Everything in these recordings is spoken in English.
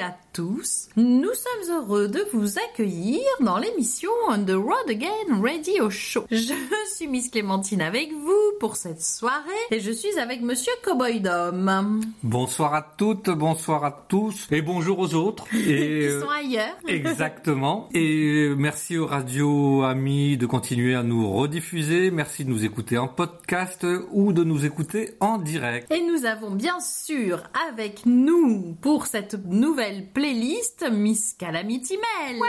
à tous. Nous sommes heureux de vous accueillir dans l'émission On the Road Again Radio Show. Je suis Miss Clémentine avec vous pour cette soirée et je suis avec Monsieur Cowboy Dom. Bonsoir à toutes, bonsoir à tous et bonjour aux autres. Et Qui sont ailleurs. Exactement. Et merci aux radios amis de continuer à nous rediffuser. Merci de nous écouter en podcast ou de nous écouter en direct. Et nous avons bien sûr avec nous pour cette nouvelle playlist Miss Calamity Mel. Ouais,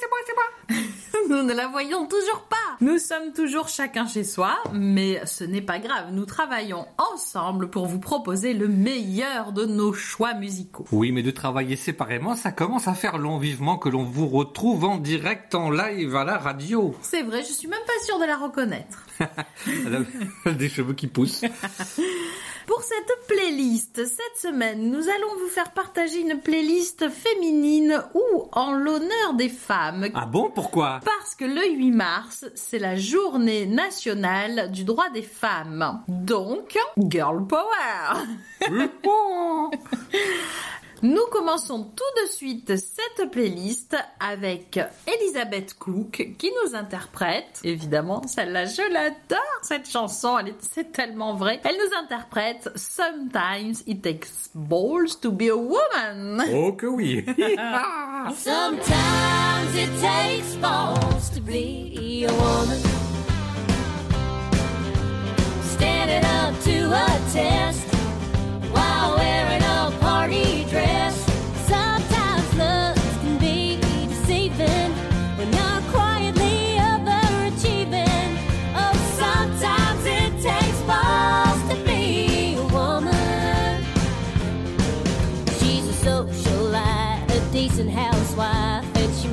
c'est moi, c'est moi. nous ne la voyons toujours pas. Nous sommes toujours chacun chez soi, mais ce n'est pas grave. Nous travaillons ensemble pour vous proposer le meilleur de nos choix musicaux. Oui, mais de travailler séparément, ça commence à faire long vivement que l'on vous retrouve en direct, en live à la radio. C'est vrai, je suis même pas sûre de la reconnaître. Elle a des cheveux qui poussent. Pour cette playlist, cette semaine, nous allons vous faire partager une playlist féminine ou en l'honneur des femmes. Ah bon, pourquoi? Parce que le 8 mars, c'est la journée nationale du droit des femmes. Donc, girl power Nous commençons tout de suite cette playlist avec Elisabeth Cook qui nous interprète. Évidemment, celle-là, je l'adore cette chanson, elle est, c'est tellement vrai. Elle nous interprète Sometimes it takes balls to be a woman. Oh que oui Sometimes it takes balls to be a woman. Standing up to a test while wearing a party dress. Sometimes looks can be deceiving when you're quietly overachieving. Oh, sometimes it takes balls to be a woman. She's a socialite, a decent housewife, and she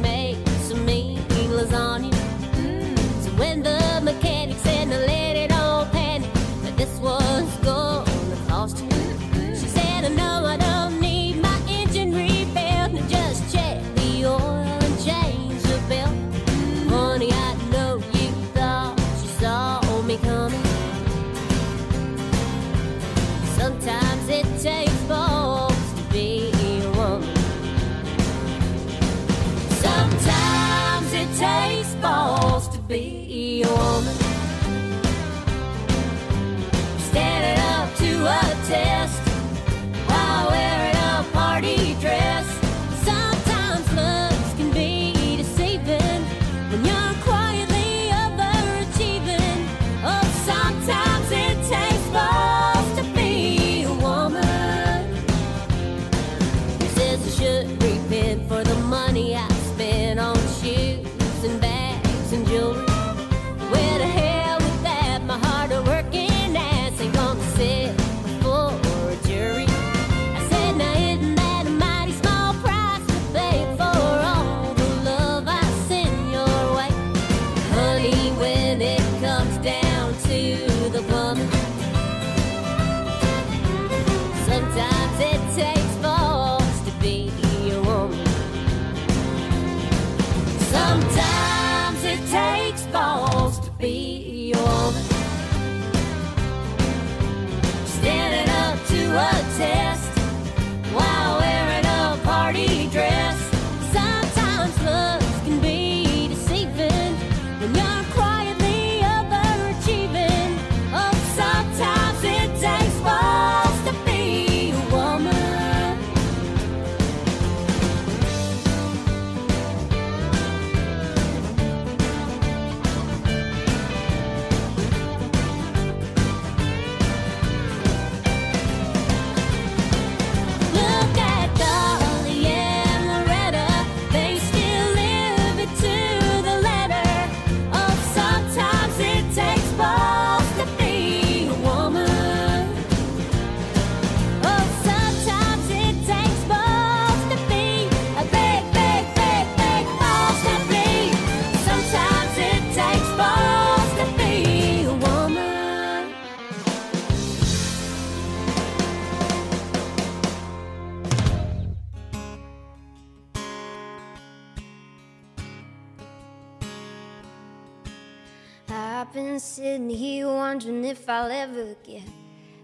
I've been sitting here wondering if I'll ever get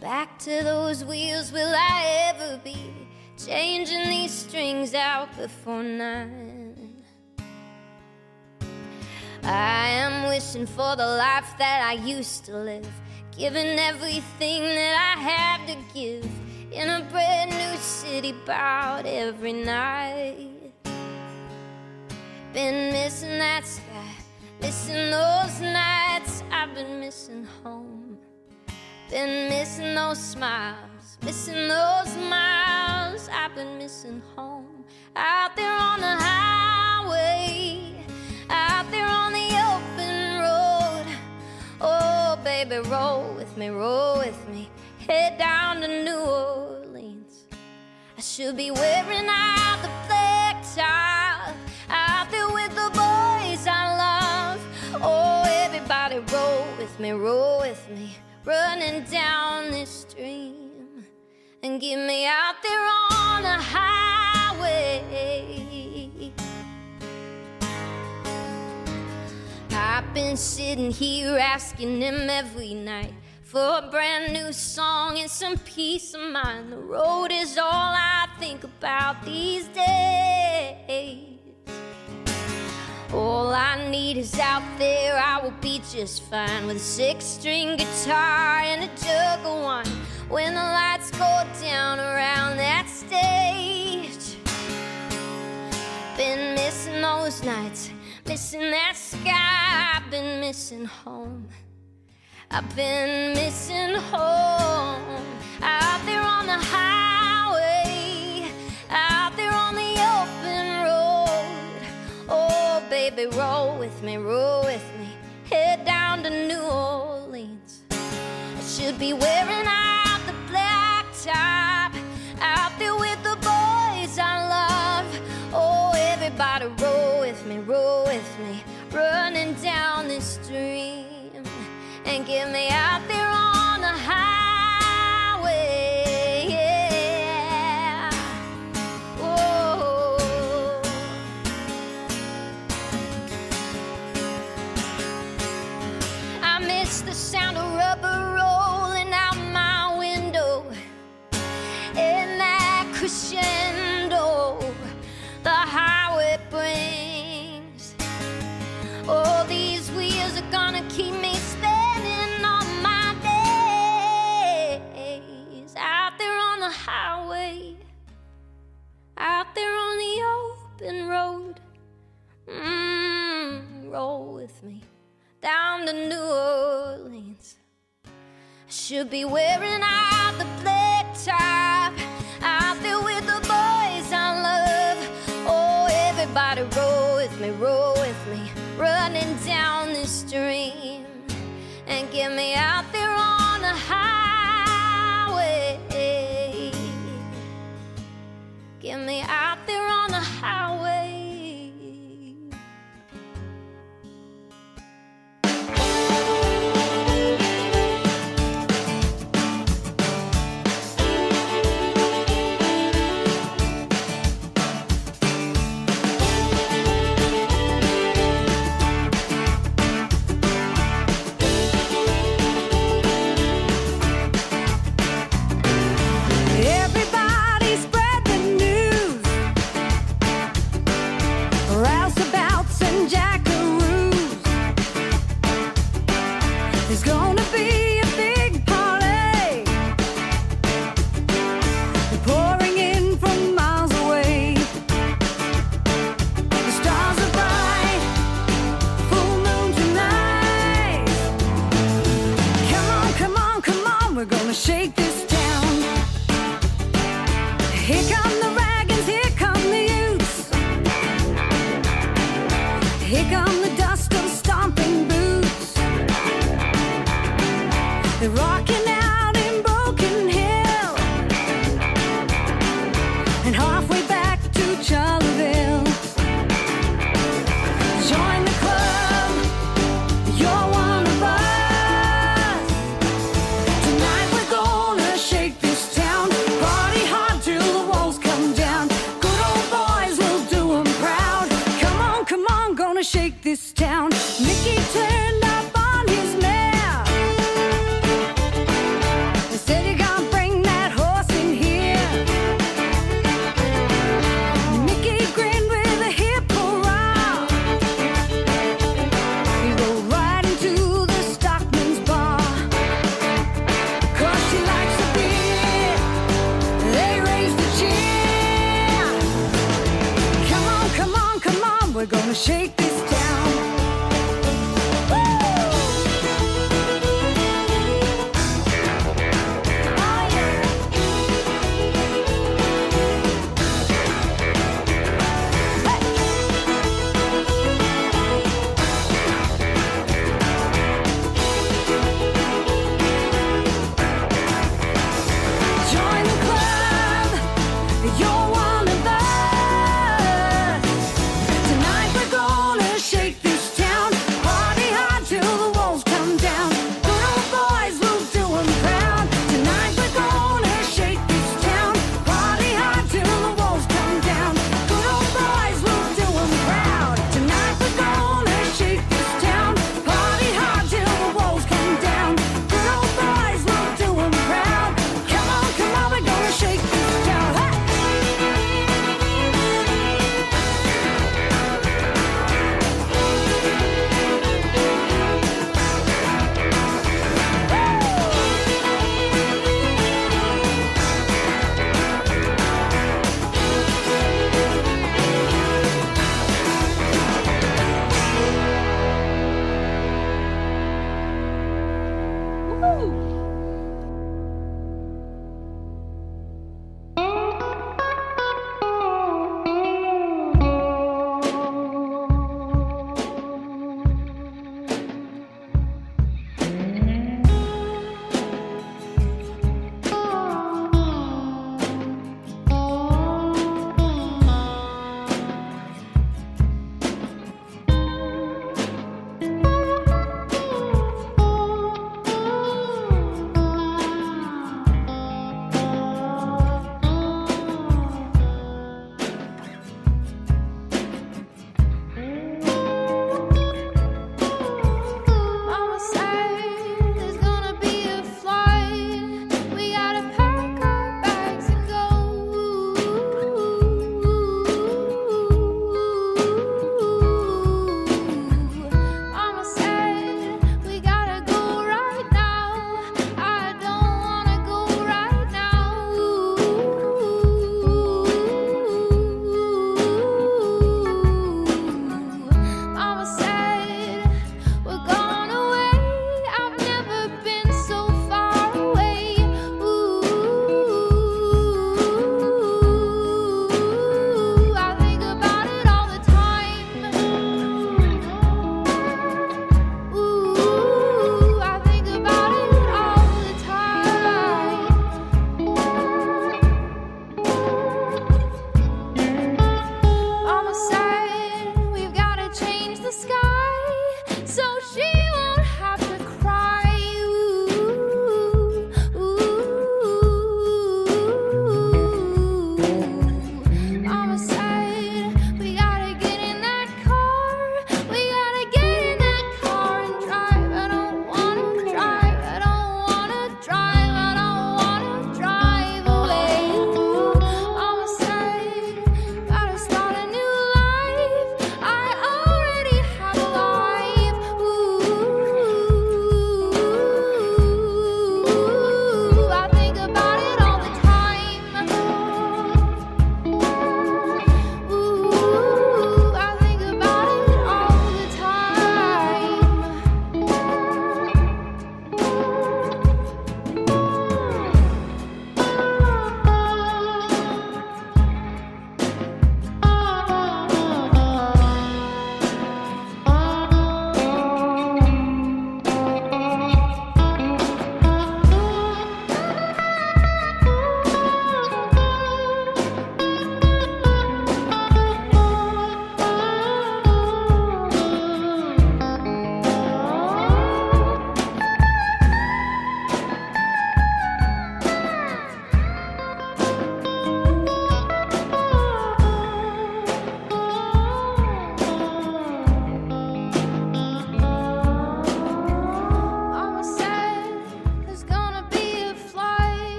Back to those wheels, will I ever be changing these strings out before nine? I am wishing for the life that I used to live, giving everything that I had to give in a brand new city about every night. Been missing that sky, missing those nights. I've been missing home. Been missing those smiles, missing those miles. I've been missing home. Out there on the highway, out there on the open road. Oh, baby, roll with me, roll with me. Head down to New Orleans. I should be wearing out the black top me, roll with me, running down this stream and get me out there on the highway. I've been sitting here asking him every night for a brand new song and some peace of mind. The road is all I think about these days. All I need is out there, I will be just fine with a six string guitar and a jug of wine. When the lights go down around that stage, been missing those nights, missing that sky. I've been missing home. I've been missing home. Out there on the highway, baby, roll with me, roll with me. Head down to New Orleans. I should be wearing out the black top. Out there with the boys I love. Oh, everybody, roll with me, roll with me. Running down this stream and get me out there to New Orleans. I should be wearing out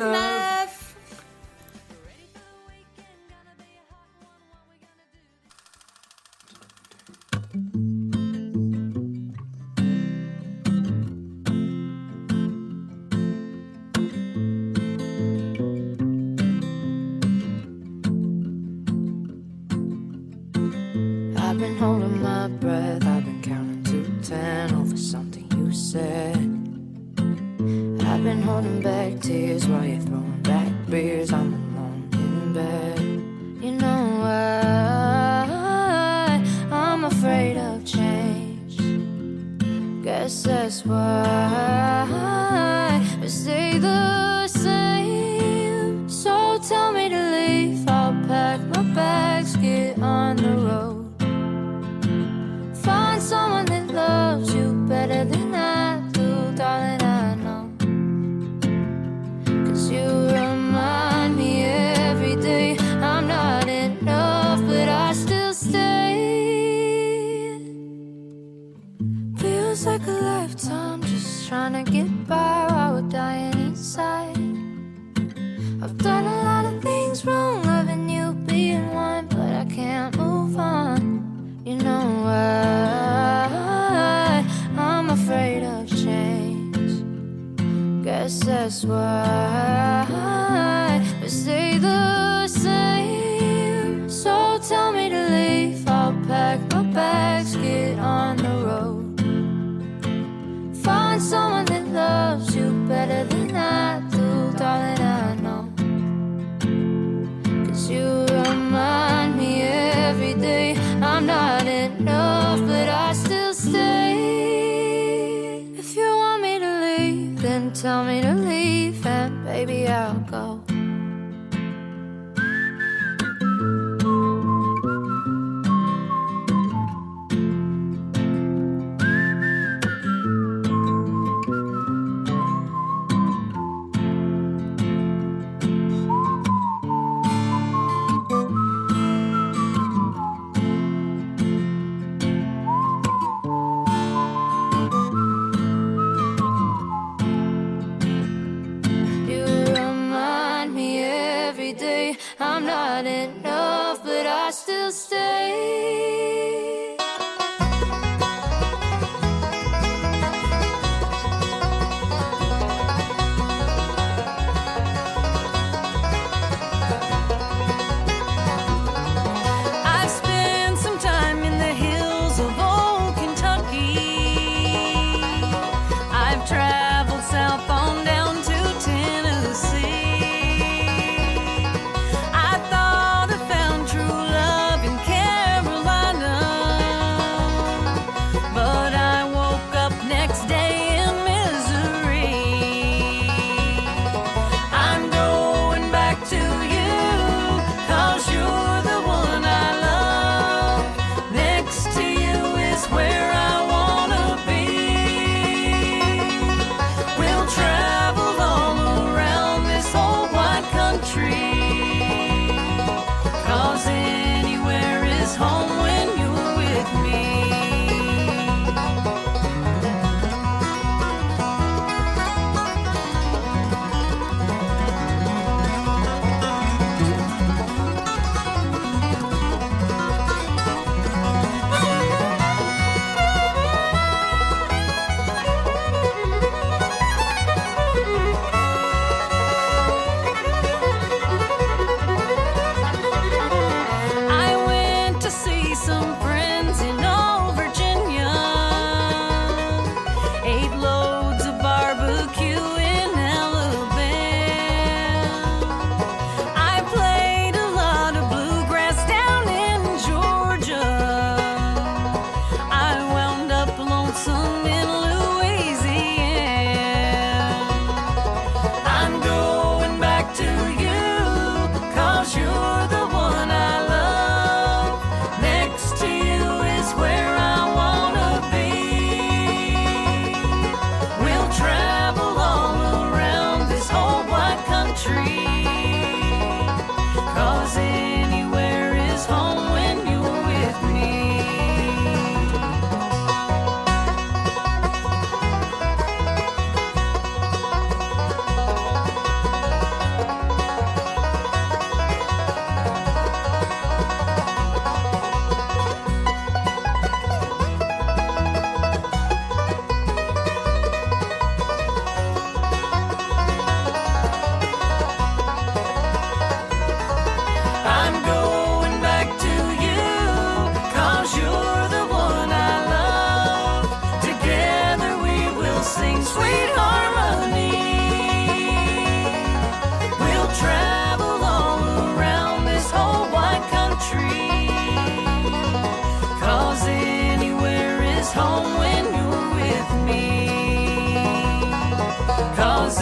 88.9. I've home when you're with me. Cause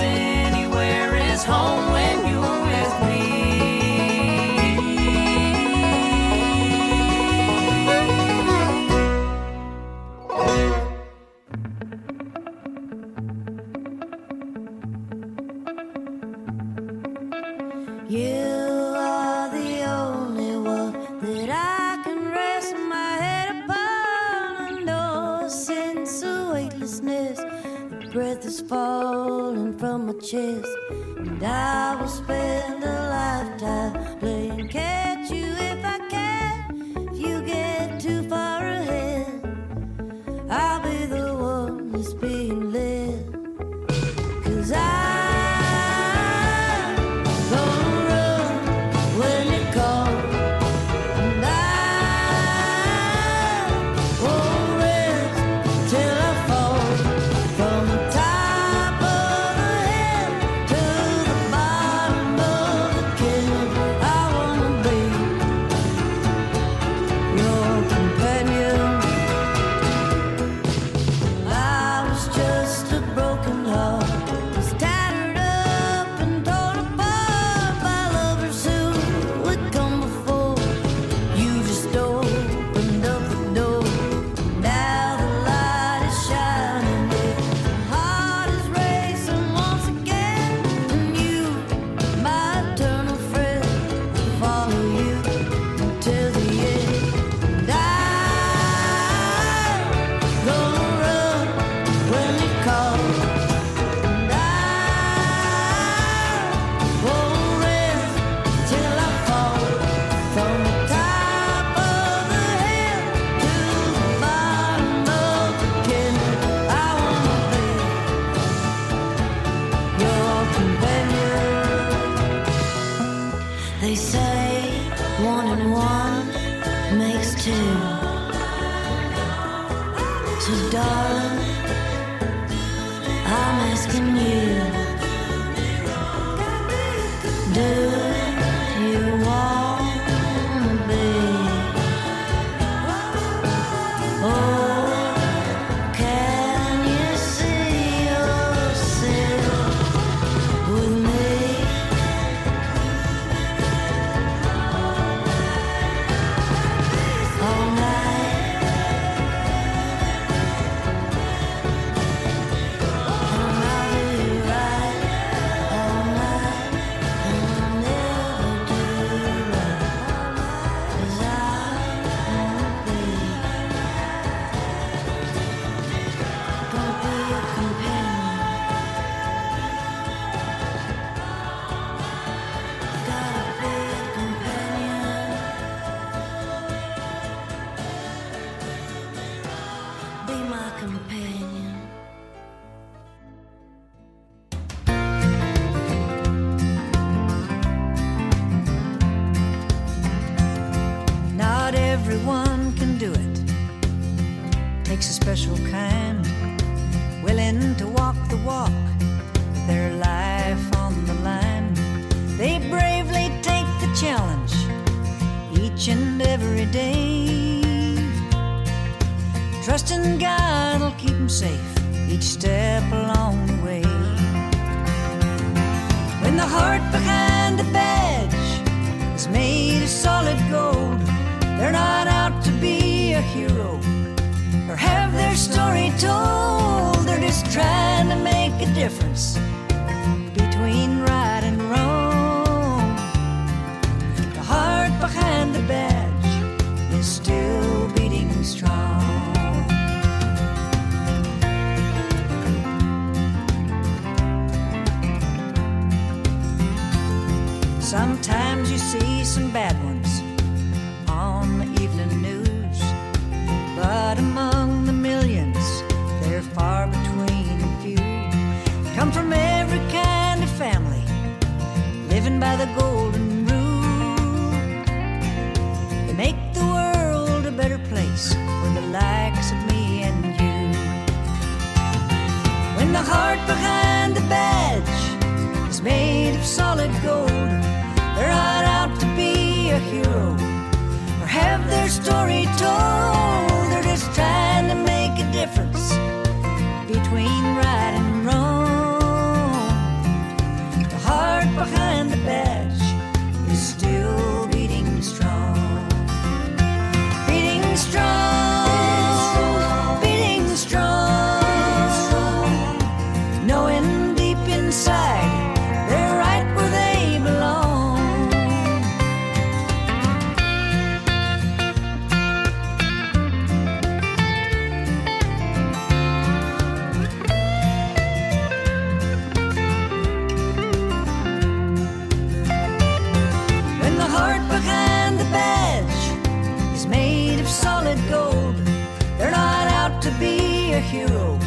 hero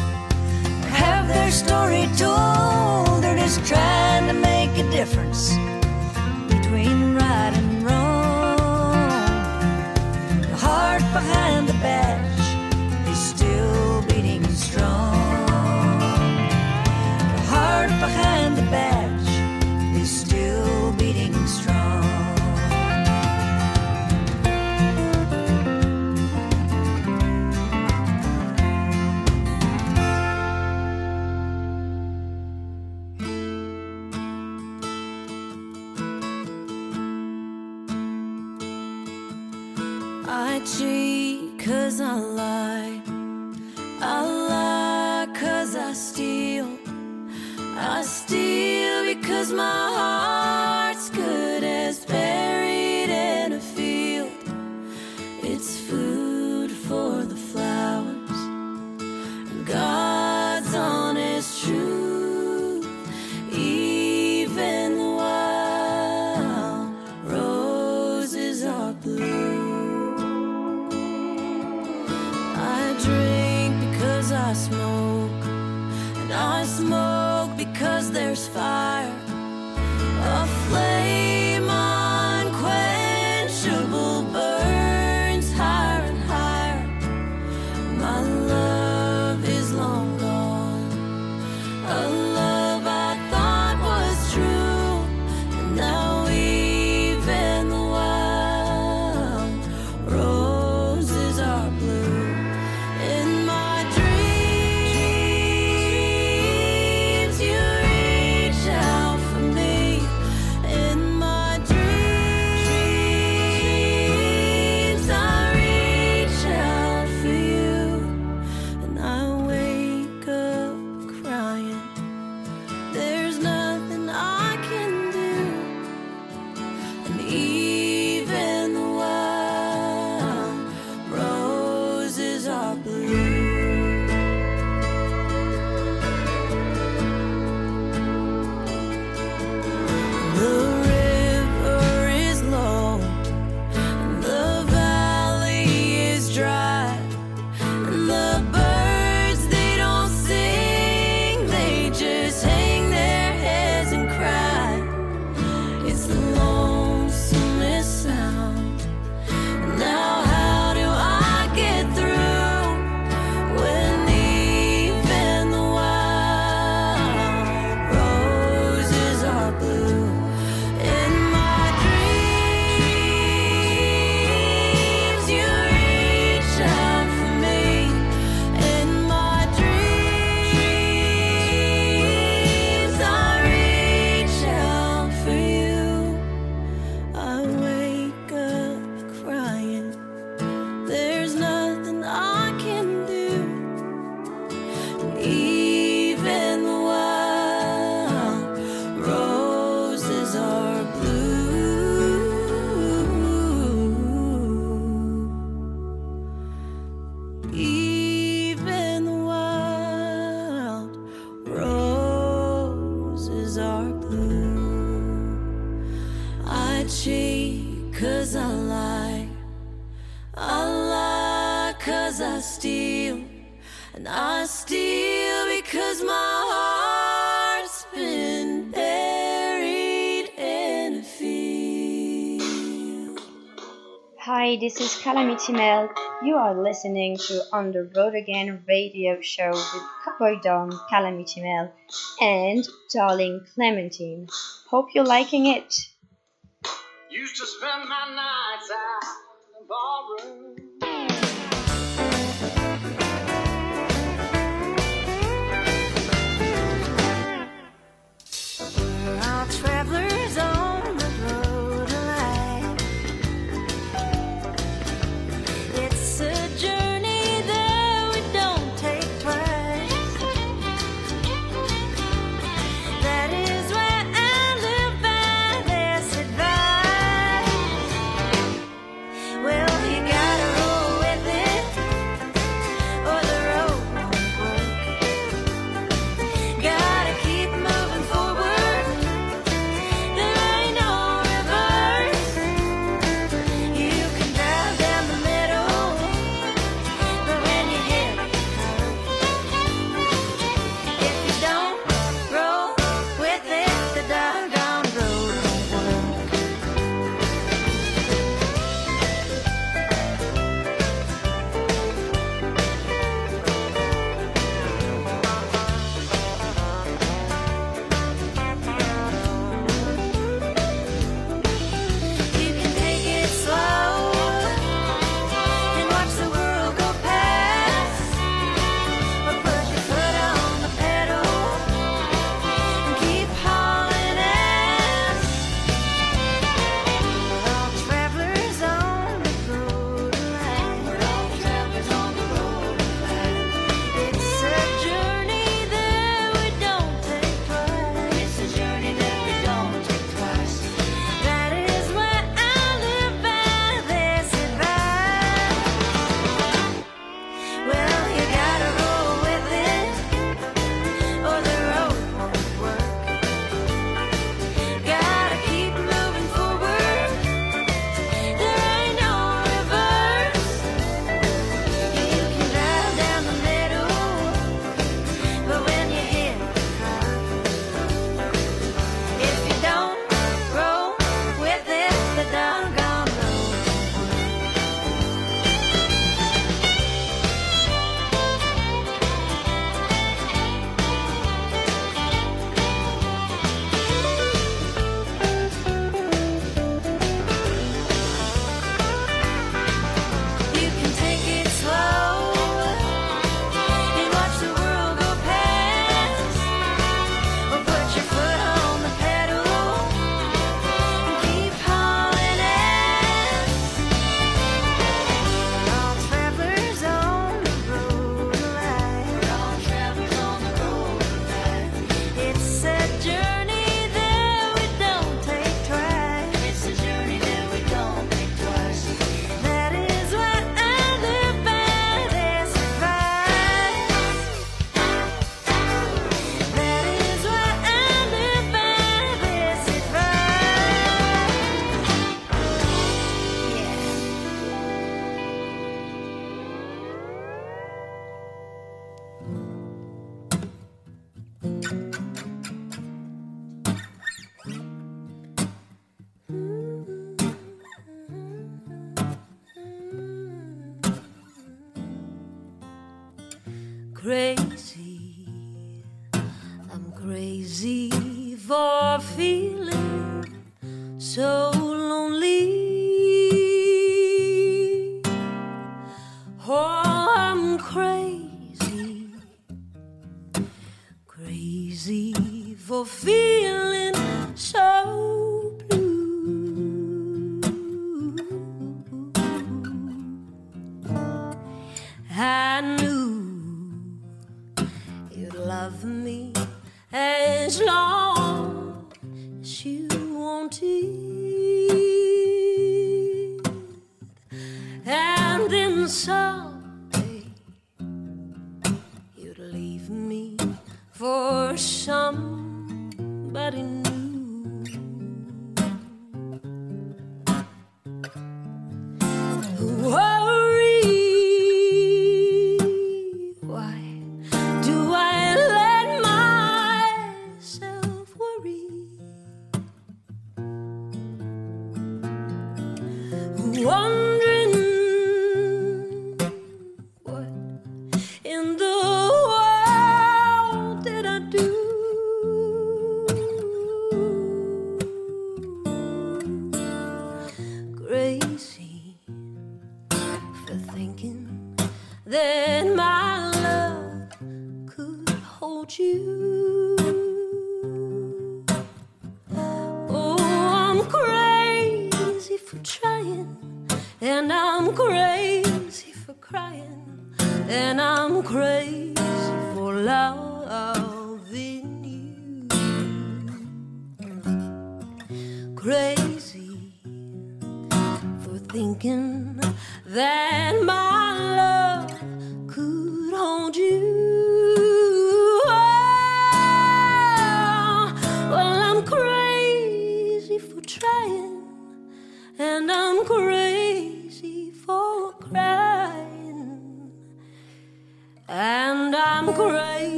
have their story told. They're just trying to make a difference between right and wrong. The heart behind the bat. Cause my heart's good as buried in a field. It's food for the flowers. God's honest truth, even while roses are blue. I drink because I smoke, and I smoke because there's fire. Calamity Mail. You are listening to On the Road Again radio show with Cowboy Dom, Calamity Mail, and Darling Clementine. Hope you're liking it. Used to spend my nights out in the ballroom. And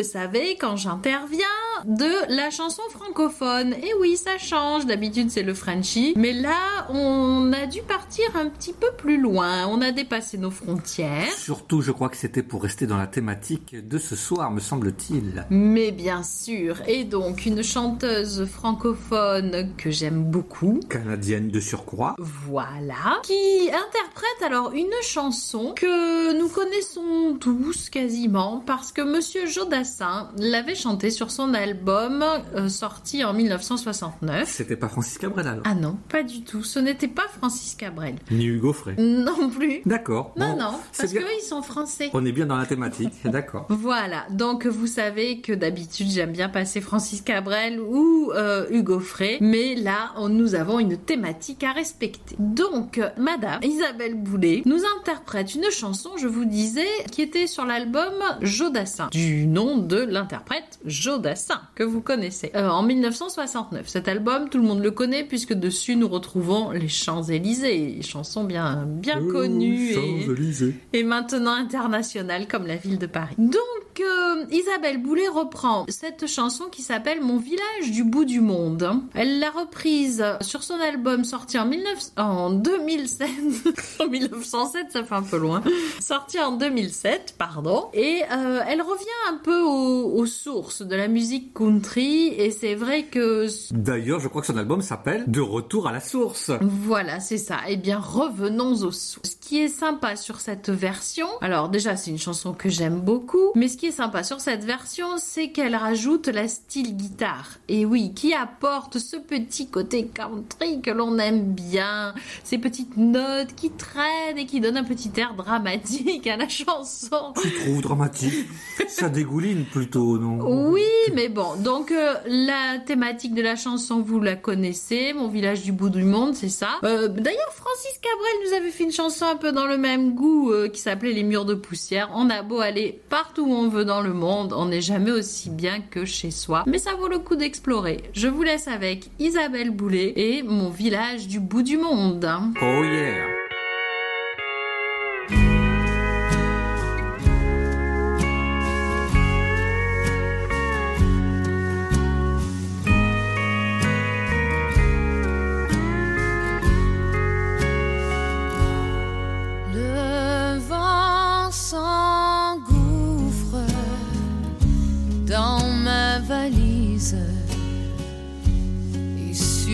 le savez, quand j'interviens, de la chanson francophone. Et oui, ça change, d'habitude c'est le Frenchie, mais là on a dû partir un petit peu plus loin, on a dépassé nos frontières. Surtout, je crois que c'était pour rester dans la thématique de ce soir, me semble-t-il. Mais bien sûr, et donc une chanteuse francophone que j'aime beaucoup, Canadienne de surcroît. Voilà. Qui interprète alors une chanson que nous connaissons tous quasiment parce que Monsieur Jodassin l'avait chantée sur son album euh, sorti en 1969. C'était pas Francis Cabrel alors Ah non, pas du tout. Ce n'était pas Francis Cabrel. Ni Hugo Frey. Non plus. D'accord. Non, Bon, non, parce bien. qu'ils sont français. On est bien dans la thématique, d'accord. Voilà, donc vous savez que d'habitude j'aime bien passer Francis Cabrel ou euh, Hugo Frey, mais là on- nous avons une thématique à respecter. Donc Madame Isabelle Boulet nous interprète une chanson, je vous disais, qui était sur l'album Jodassin, du nom de l'interprète Jodassin, que vous connaissez, Euh, en 1969. Cet album, tout le monde le connaît puisque dessus nous retrouvons les Champs-Élysées, chansons bien, bien connues et et maintenant internationale comme la ville de Paris. Donc euh, Isabelle Boulet reprend cette chanson qui s'appelle Mon village du bout du monde. Elle l'a reprise sur son album sorti en, 19... en 2007. en 1907, ça fait un peu loin. Sorti en 2007, pardon. Et euh, elle revient un peu aux, aux sources de la musique country et c'est vrai que D'ailleurs, je crois que son album s'appelle De retour à la source. voilà, c'est ça. Eh bien, revenons aux sources. Ce qui est sympa sur cette version, alors déjà, c'est une chanson que j'aime beaucoup, mais ce qui est sympa sur cette version, c'est qu'elle rajoute la style guitare. Et oui, qui apporte ce petit côté country que l'on aime bien, ces petites notes qui traînent et qui donnent un petit air dramatique à la chanson. Tu trouves dramatique Ça dégouline plutôt, non? Oui, mais bon, donc euh, la thématique de la chanson, vous la connaissez, Mon village du bout du monde, c'est ça. Euh, D'ailleurs, Francis Cabrel nous avait fait une chanson un peu dans le même goût euh, qui s'appelait Les murs de poussière. On a beau aller partout où on veut dans le monde, on n'est jamais aussi bien que chez soi. Mais ça vaut le coup d'explorer. Je vous laisse avec Isabelle Boulet et mon village du bout du monde. Oh yeah.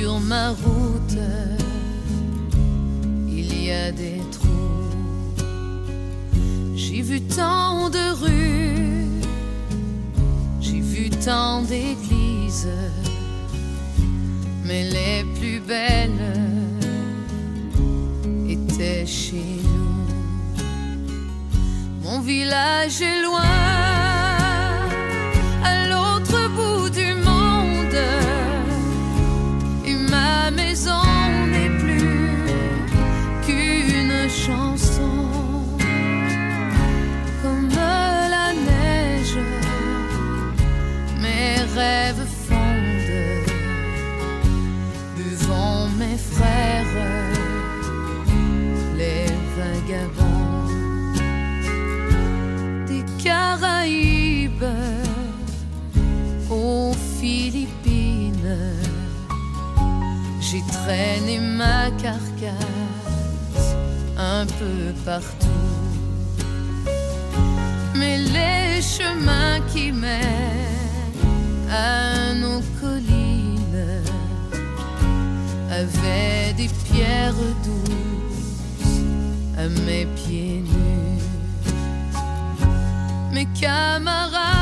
Sur ma route il y a des trous. J'ai vu tant de rues, j'ai vu tant d'églises, mais les plus belles était chez nous. Mon village est loin, J'ai traîné ma carcasse un peu partout. Mais les chemins qui mènent à nos collines avaient des pierres douces à mes pieds nus. Mes camarades,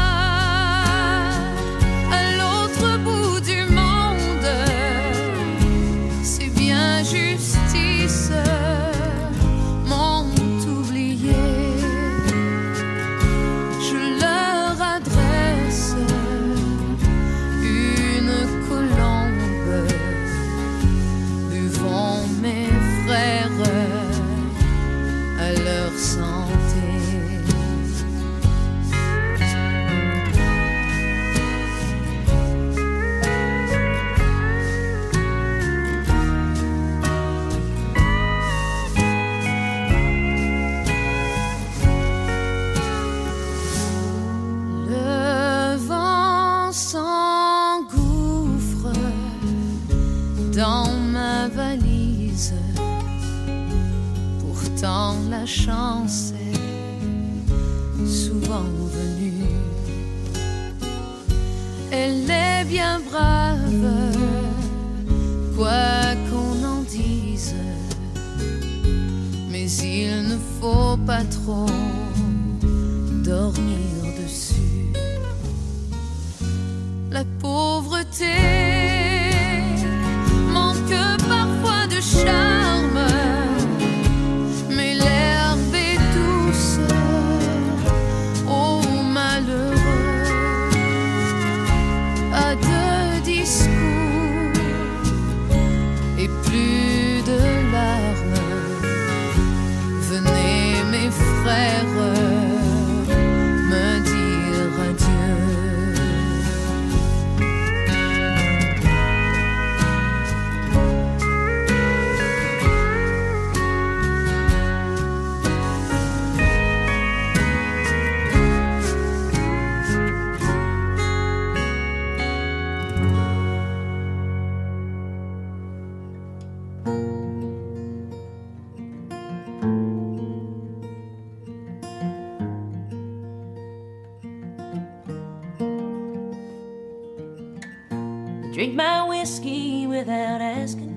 Drink my whiskey without asking.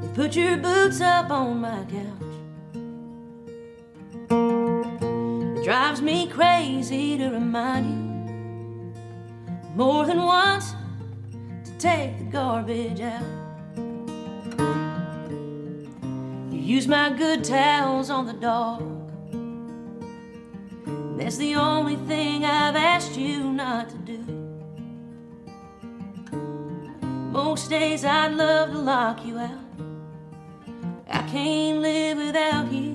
You put your boots up on my couch. It drives me crazy to remind you more than once to take the garbage out. You use my good towels on the dog. That's the only thing I've asked you not to Most days I'd love to lock you out. I can't live without you.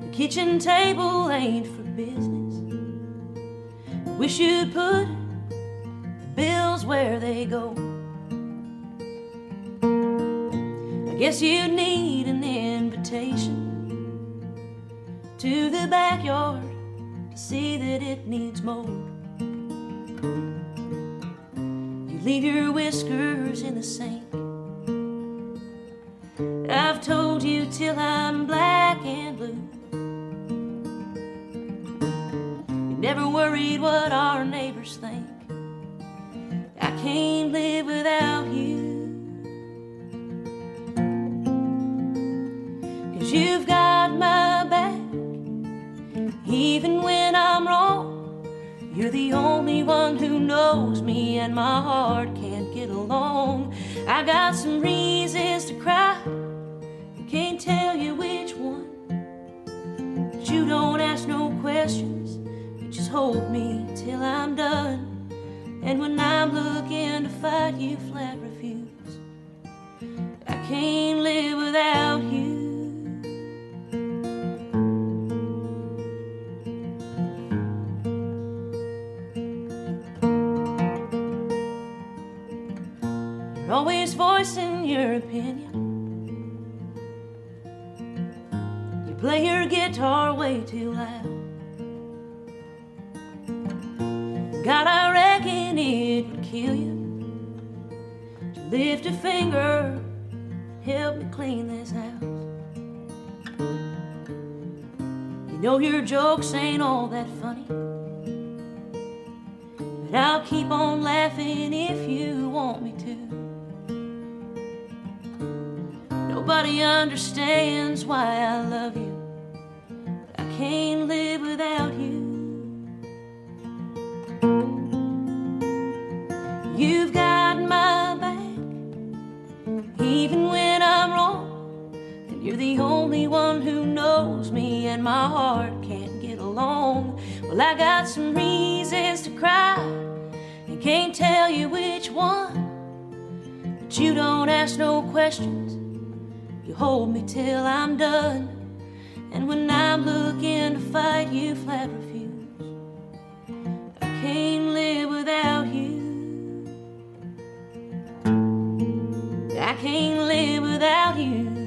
The kitchen table ain't for business. Wish you'd put the bills where they go. I guess you need an invitation to the backyard see that it needs mowed. You leave your whiskers in the sink. I've told you till I'm black and blue. You never worried what our neighbors think. I can't live without you. Cause you've got my back, even when. You're the only one who knows me, and my heart can't get along. I got some reasons to cry, can't tell you which one. But you don't ask no questions, you just hold me till I'm done. And when I'm looking to fight, you flat refuse. I can't live without you. Always voicing your opinion. You play your guitar way too loud. God, I reckon it would kill you to lift a finger, help me clean this house. You know your jokes ain't all that funny. But I'll keep on laughing if you want me to. Nobody understands why I love you. I can't live without you. You've got my back, even when I'm wrong. And you're the only one who knows me, and my heart can't get along. Well, I got some reasons to cry, and can't tell you which one. But you don't ask no questions, you hold me till I'm done. And when I'm looking to fight, you flat refuse. I can't live without you. I can't live without you.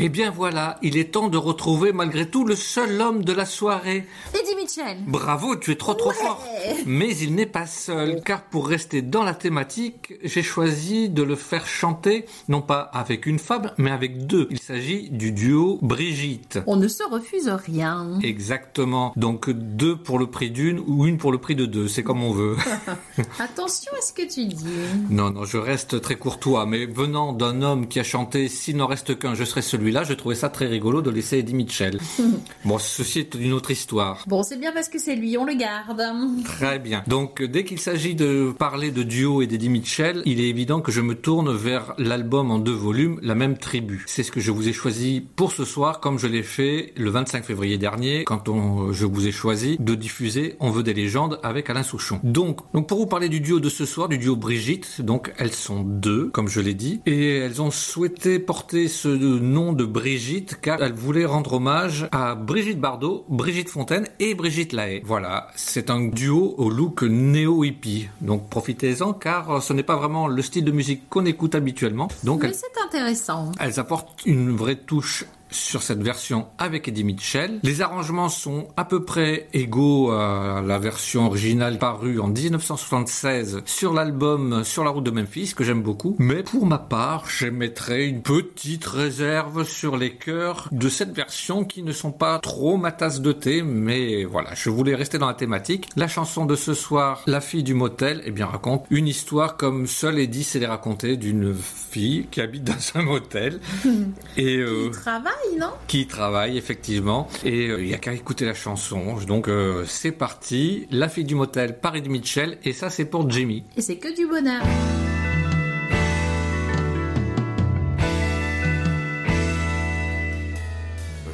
Eh bien voilà, il est temps de retrouver malgré tout le seul homme de la soirée. Eddie Mitchell. Bravo, tu es trop trop fort. Mais il n'est pas seul, car pour rester dans la thématique, j'ai choisi de le faire chanter, non pas avec une femme, mais avec deux. Il s'agit du duo Brigitte. On ne se refuse rien. Exactement. Donc deux pour le prix d'une ou une pour le prix de deux, c'est comme on veut. Attention à ce que tu dis. Non, non, je reste très courtois, mais venant d'un homme qui a chanté S'il n'en reste qu'un, je serai celui-là, je trouvais ça très rigolo de laisser Eddie Mitchell. bon, ceci est une autre histoire. Bon, c'est bien parce que c'est lui, on le garde. Très bien. Donc, dès qu'il s'agit de parler de duo et d'Eddie Mitchell, il est évident que je me tourne vers l'album en deux volumes, La même tribu. C'est ce que je vous ai choisi pour ce soir, comme je l'ai fait le 25 février dernier, quand on, je vous ai choisi de diffuser On veut des légendes avec Alain Souchon. Donc, donc, pour vous parler du duo de ce soir, du duo Brigitte, donc elles sont deux, comme je l'ai dit, et elles ont souhaité porter ce nom de Brigitte car elles voulaient rendre hommage à Brigitte Bardot, Brigitte Fontaine et Brigitte Lahaye. Voilà, c'est un duo au look néo-hippie. Donc profitez-en car ce n'est pas vraiment le style de musique qu'on écoute habituellement. Donc Mais c'est intéressant. elles apportent une vraie touche sur cette version avec Eddie Mitchell. Les arrangements sont à peu près égaux à la version originale parue en 1976 sur l'album Sur la route de Memphis que j'aime beaucoup. Mais pour ma part, j'émettrai une petite réserve sur les chœurs de cette version qui ne sont pas trop ma tasse de thé. Mais voilà, je voulais rester dans la thématique. La chanson de ce soir, La fille du motel, eh bien raconte une histoire comme seul Eddie sait les raconter d'une fille qui habite dans un motel. Et euh, travaille, non? Qui travaille effectivement et euh, il y a qu'à écouter la chanson donc euh, c'est parti la fille du motel par Eddie Mitchell et ça c'est pour Jimmy Et c'est que du bonheur.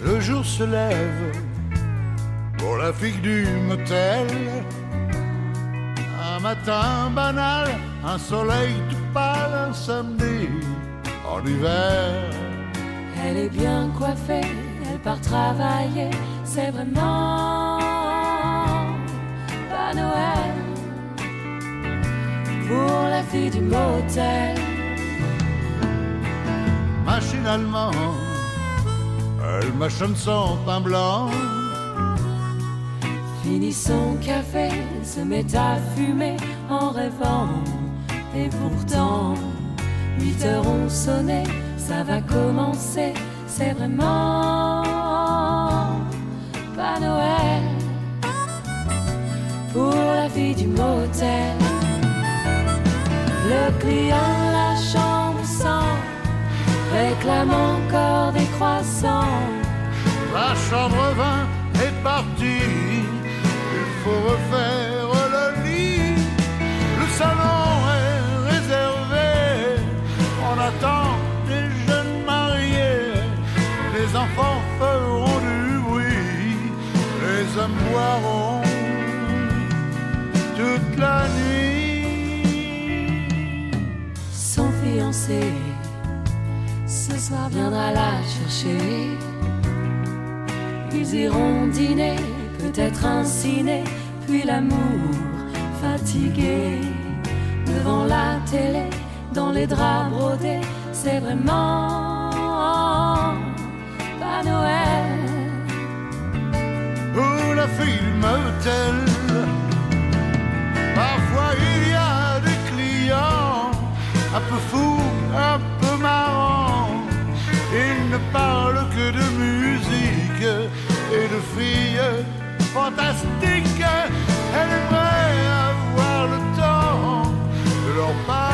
Le jour se lève pour la fille du motel. Un matin banal, un soleil tout pâle, un samedi en hiver. Elle est bien coiffée, elle part travailler, c'est vraiment pas Noël. Pour la fille du motel, Machinalement, elle mâchonne son pain blanc. finit son café, se met à fumer en rêvant. Et pourtant, 8 heures ont sonné, ça va commencer, c'est vraiment pas Noël. Pour la fille du motel, le client, la chambre sans, réclame encore des croissants. La chambre 20 est partie, il faut refaire toute la nuit. Son fiancé, ce soir viendra la chercher. Ils iront dîner, peut-être un ciné, puis l'amour fatigué. Devant la télé, dans les draps brodés, c'est vraiment pas Noël. Ou la fille du motel. Parfois il y a des clients un peu fous, un peu marrants. Ils ne parlent que de musique et de filles fantastiques. Elle aimerait avoir le temps de leur parler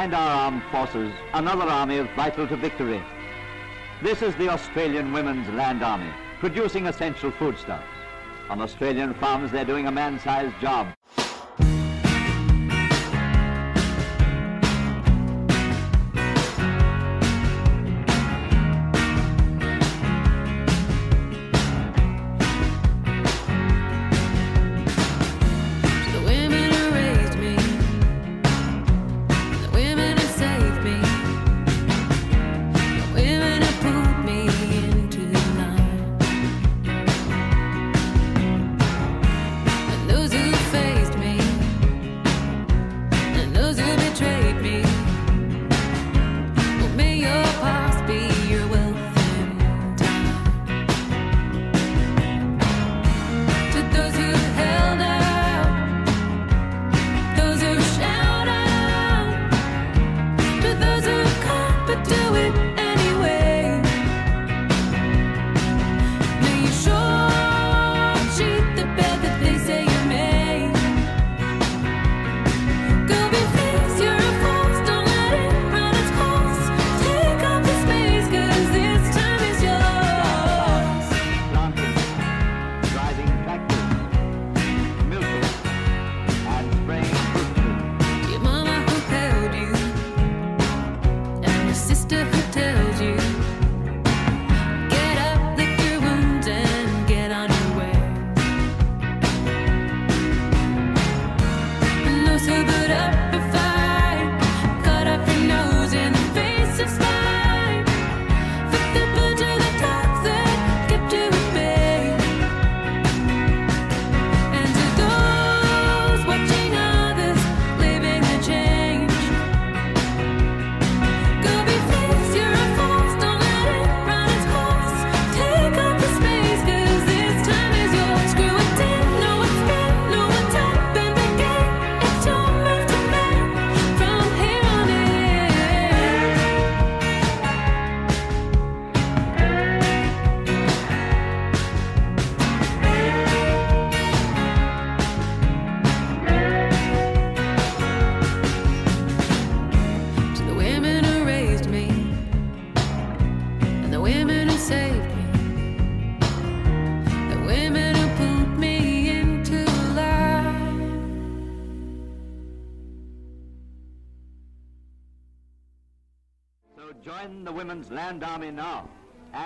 Behind our armed forces, another army is vital to victory. This is the Australian Women's Land Army, producing essential foodstuffs. On Australian farms, they're doing a man-sized job.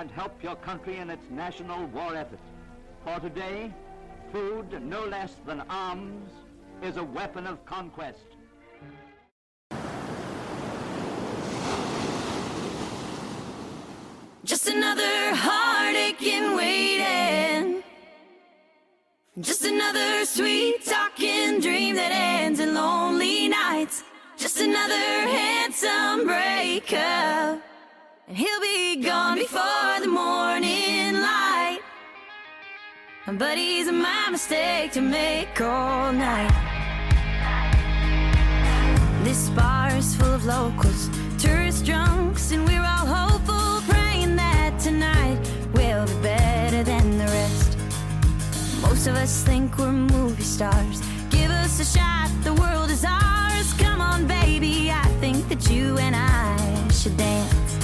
and help your country in its national war effort. For today, food, no less than arms, is a weapon of conquest. Just another heartache in waiting. Just another sweet talking dream that ends in lonely nights. Just another handsome breakup. And he'll be gone before the morning light. But he's my mistake to make all night. This bar is full of locals, tourist drunks, and we're all hopeful, praying that tonight will be better than the rest. Most of us think we're movie stars. Give us a shot, the world is ours. Come on, baby, I think that you and I should dance.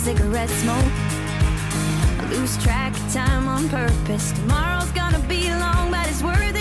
cigarette smoke. I lose track of time on purpose. Tomorrow's gonna be long, but it's worth it.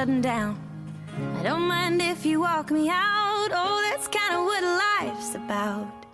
shutting down. I don't mind if you walk me out. Oh, that's kind of what life's about.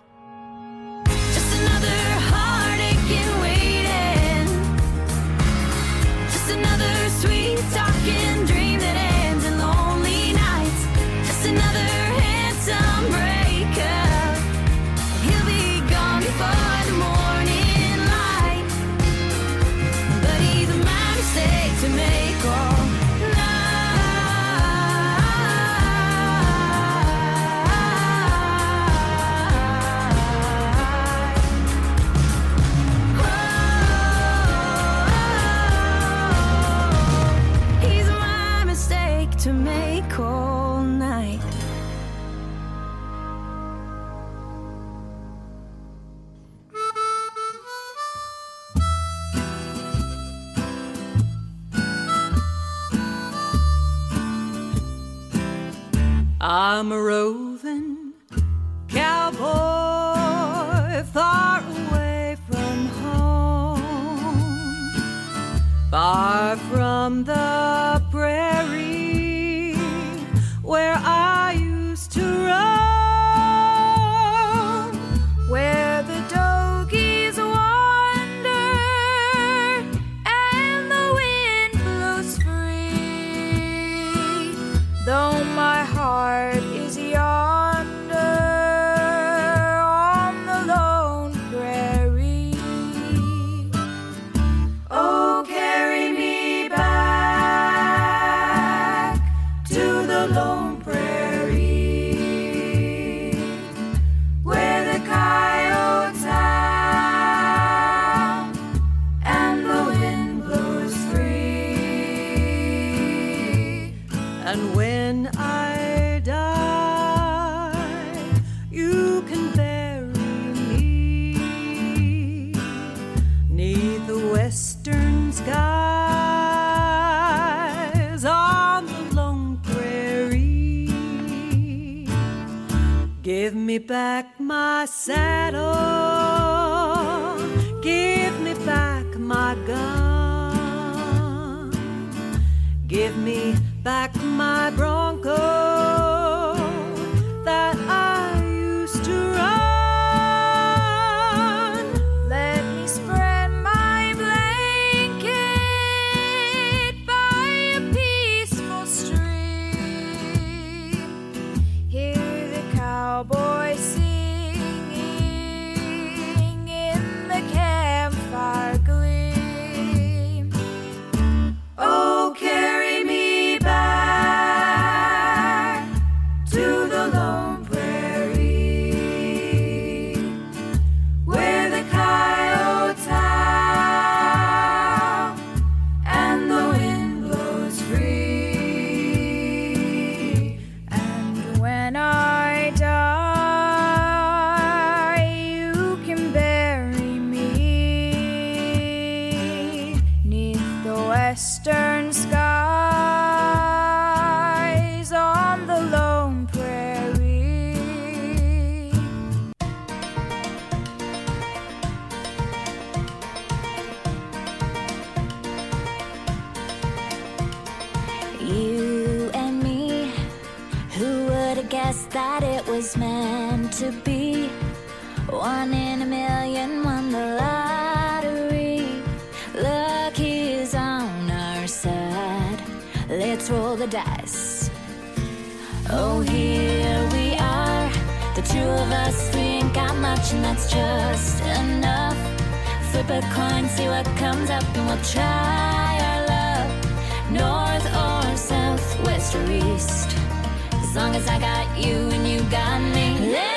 I'm a roving cowboy far away from home, far from the me back my saddle, give me back my gun, give me back my bronco. to be one in a million, won the lottery. Luck is on our side. Let's roll the dice. Oh, here we are, the two of us. We ain't got much, and that's just enough. Flip a coin, see what comes up, and we'll try our luck. North or south, west or east. As long as I got you and you got me.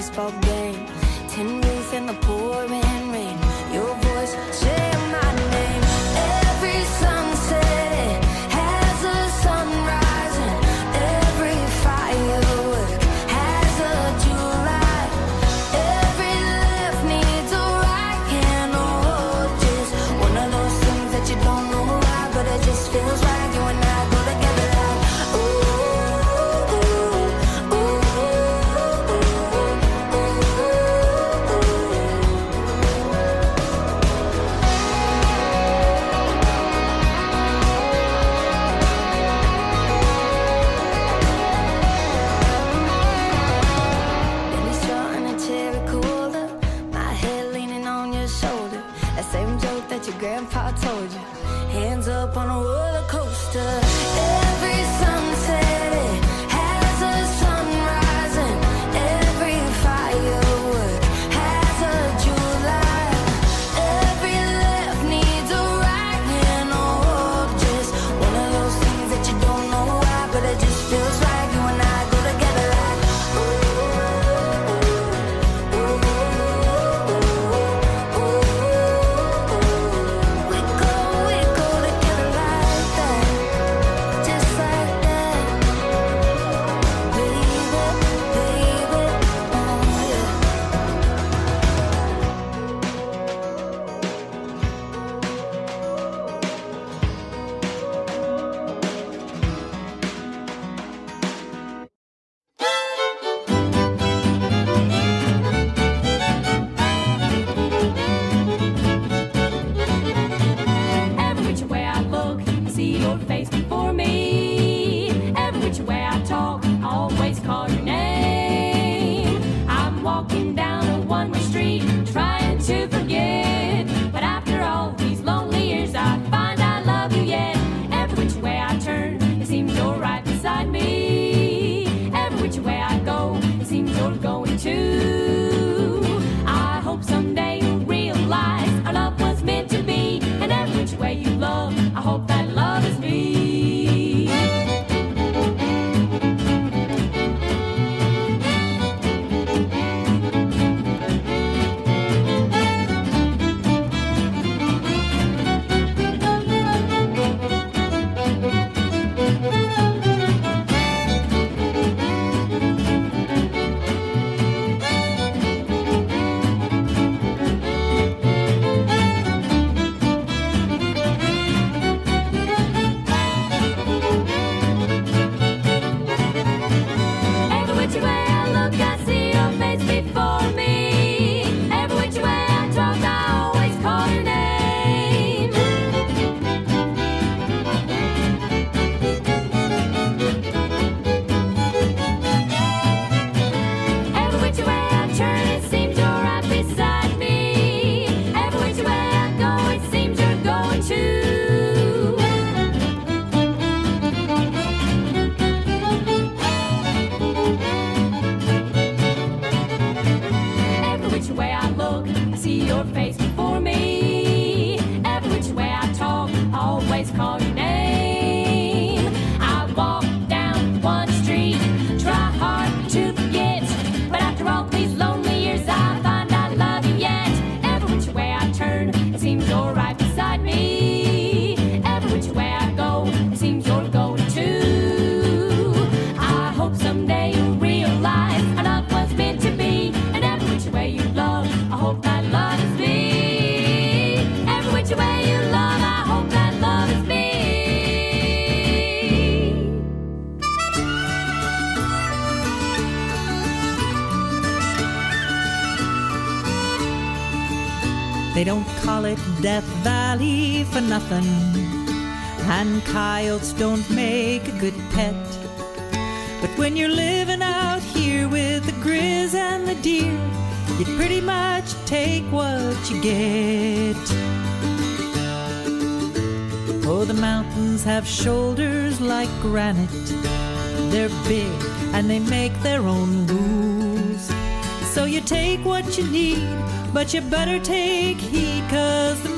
baseball Death Valley for nothing. And coyotes don't make a good pet. But when you're living out here with the grizz and the deer, you pretty much take what you get. Oh, the mountains have shoulders like granite. They're big and they make their own rules. So you take what you need, but you better take heed, cause the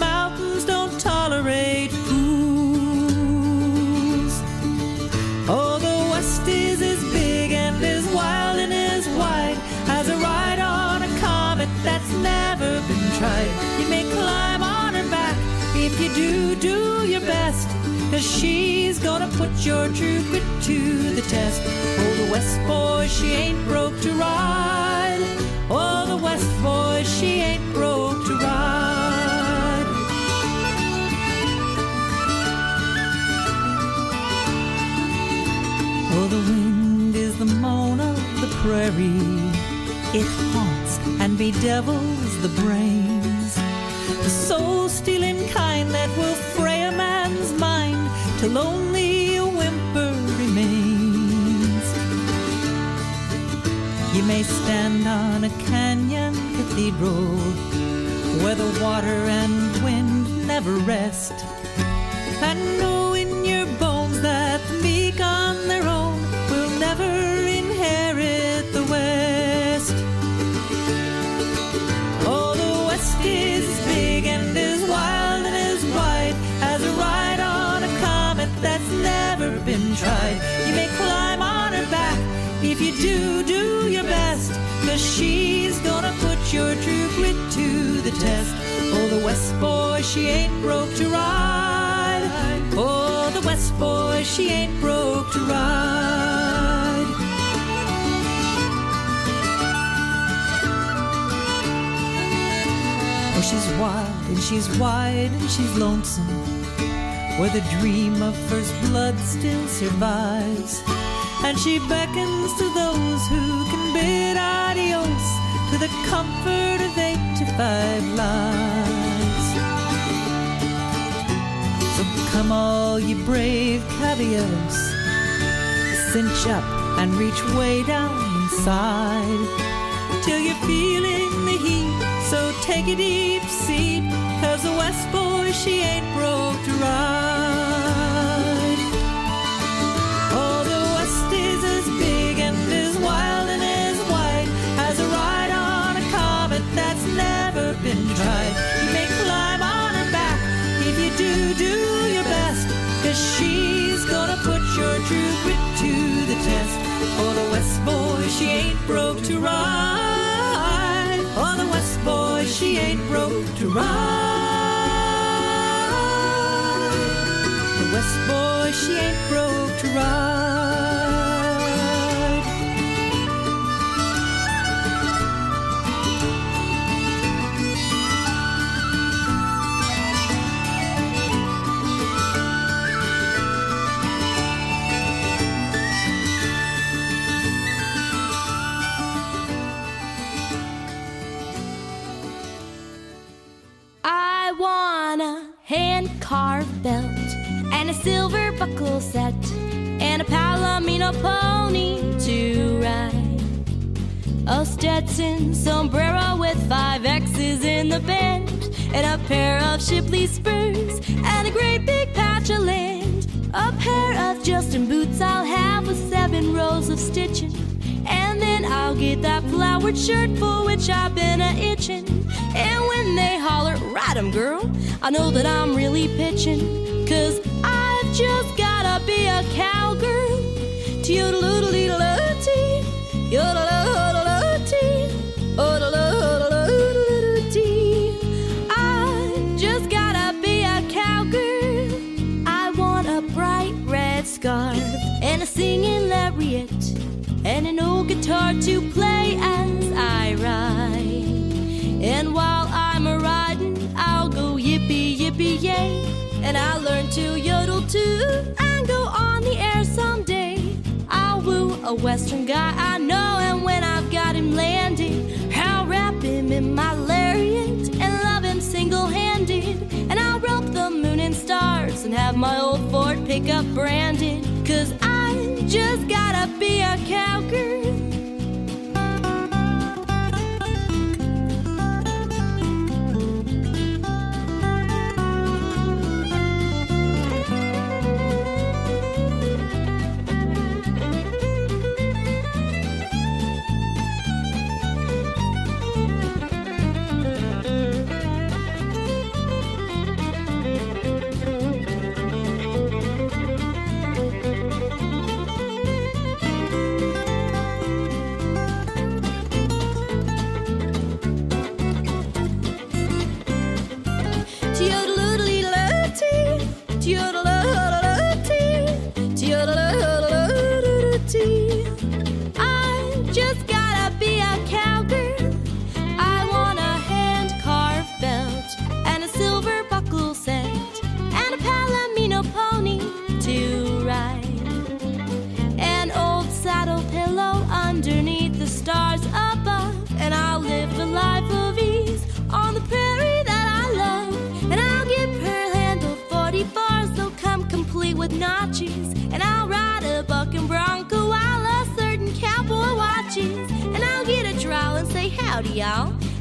do, do your best. Cause she's gonna put your grit to the test. Oh, the West boy, she ain't broke to ride. Oh, the West boy, she ain't broke to ride. Oh, the wind is the moan of the prairie. It haunts and bedevils the brains. Till only a whimper remains. You may stand on a canyon cathedral where the water and wind never rest. Cause she's gonna put your true grit to the test. Oh, the West boy, she ain't broke to ride. Oh, the West boy, she ain't broke to ride. Oh, she's wild and she's wide and she's lonesome. Where the dream of first blood still survives. And she beckons to those who bid adios to the comfort of eight to five lives. So come all you brave caballeros, cinch up and reach way down inside. till you're feeling the heat. So take a deep seat, cause the West boy, she ain't broke to ride. Broke to ride. For the West boy, she ain't broke to ride. The West boy, she ain't broke to ride. Silver buckle set and a palomino pony to ride. A Stetson sombrero with five X's in the bend and a pair of Shipley spurs and a great big patch of land. A pair of Justin boots I'll have with seven rows of stitching. And then I'll get that flowered shirt for which I've been a itching. And when they holler, ride 'em, girl, I know that I'm really pitching. Cause and a singing lariat and an old guitar to play as I ride. And while I'm a riding, I'll go yippee yippee yay, and I'll learn to yodel too and go on the air someday. A western guy I know, and when I've got him landed, I'll wrap him in my lariat and love him single-handed. And I'll rope the moon and stars and have my old Ford pickup branded. Cause I just gotta be a cowgirl.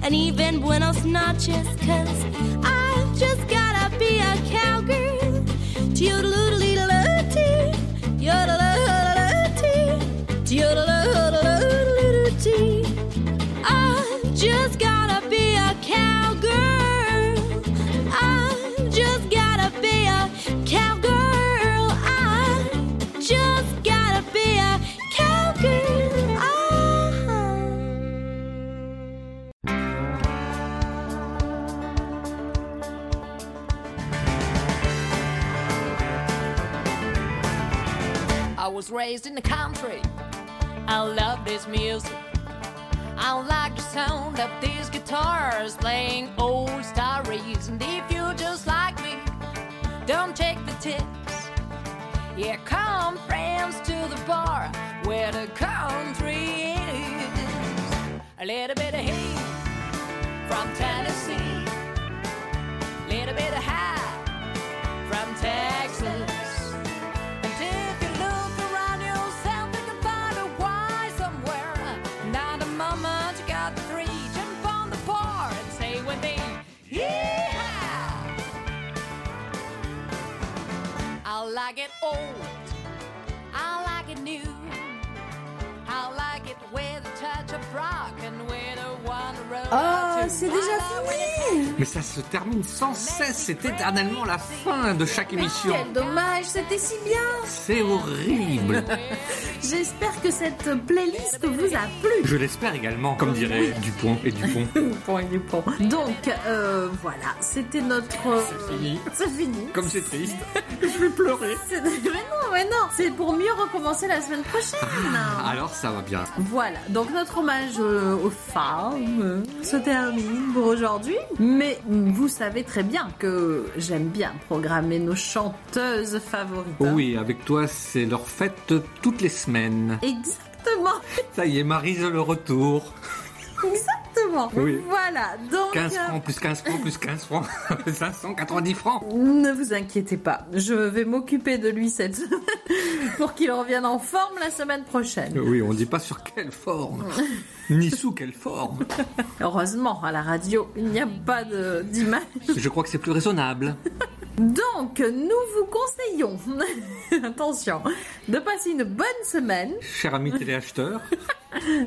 And even buenos noches, cause raised in the country. I love this music. I like the sound of these guitars playing old stories. And if you just like me, don't take the tips. Yeah, come friends to the bar where the country is. A little bit of heat from Tennessee, a little bit of high from Texas. Oh. C'est déjà fini. Mais ça se termine sans cesse, c'est éternellement la fin de chaque émission. Quel dommage, c'était si bien. C'est horrible. J'espère que cette playlist vous a plu. Je l'espère également, comme dirait Dupont et Dupont. Dupont et Dupont. Donc, euh, voilà, c'était notre... C'est fini. C'est fini. Comme c'est triste. Je vais pleurer. Mais non, mais non, c'est pour mieux recommencer la semaine prochaine. Alors ça va bien. Voilà, donc notre hommage euh, aux femmes euh, se termine pour aujourd'hui. Mais vous savez très bien que j'aime bien programmer nos chanteuses favorites. hein. Oui, avec toi, c'est leur fête toutes les semaines. Exactement, Ça y est, Marise le retour. exactement. Oui. Voilà, donc 15 euh, francs, plus 15 francs, plus 15 francs. 590 francs. ne vous inquiétez pas, je vais m'occuper de lui cette semaine pour qu'il revienne en forme la semaine prochaine. Oui, on dit pas sur quelle forme. Ni sous quelle forme. Heureusement, à la radio, il n'y a pas d'image. Je crois que c'est plus raisonnable. Donc, nous vous conseillons, attention, de passer une bonne semaine, Cher ami téléacheteur.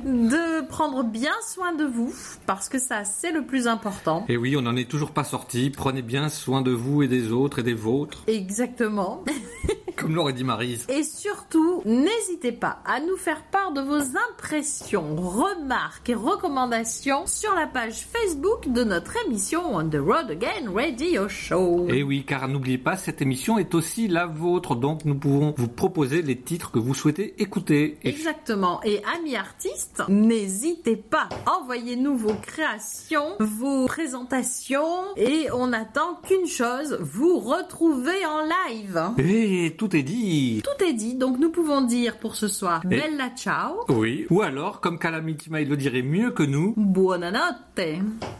De prendre bien soin de vous, parce que ça, c'est le plus important. Et oui, on n'en est toujours pas sorti. Prenez bien soin de vous et des autres et des vôtres. Exactement. Comme l'aurait dit Marise. Et surtout, n'hésitez pas à nous faire part de vos impressions, remarques et recommandations sur la page Facebook de notre émission On the Road Again Radio Show. Et oui, car n'oubliez pas, cette émission est aussi la vôtre. Donc nous pouvons vous proposer les titres que vous souhaitez écouter. Exactement. Et amis artistes, n'hésitez pas. Envoyez-nous vos créations, vos présentations et on attend qu'une chose, vous retrouver en live. Et tout est dit. Tout est dit, donc nous pouvons dire pour ce soir Et- Bella ciao, Oui. Ou alors, comme Calamity Mail le dirait mieux que nous, buonanotte.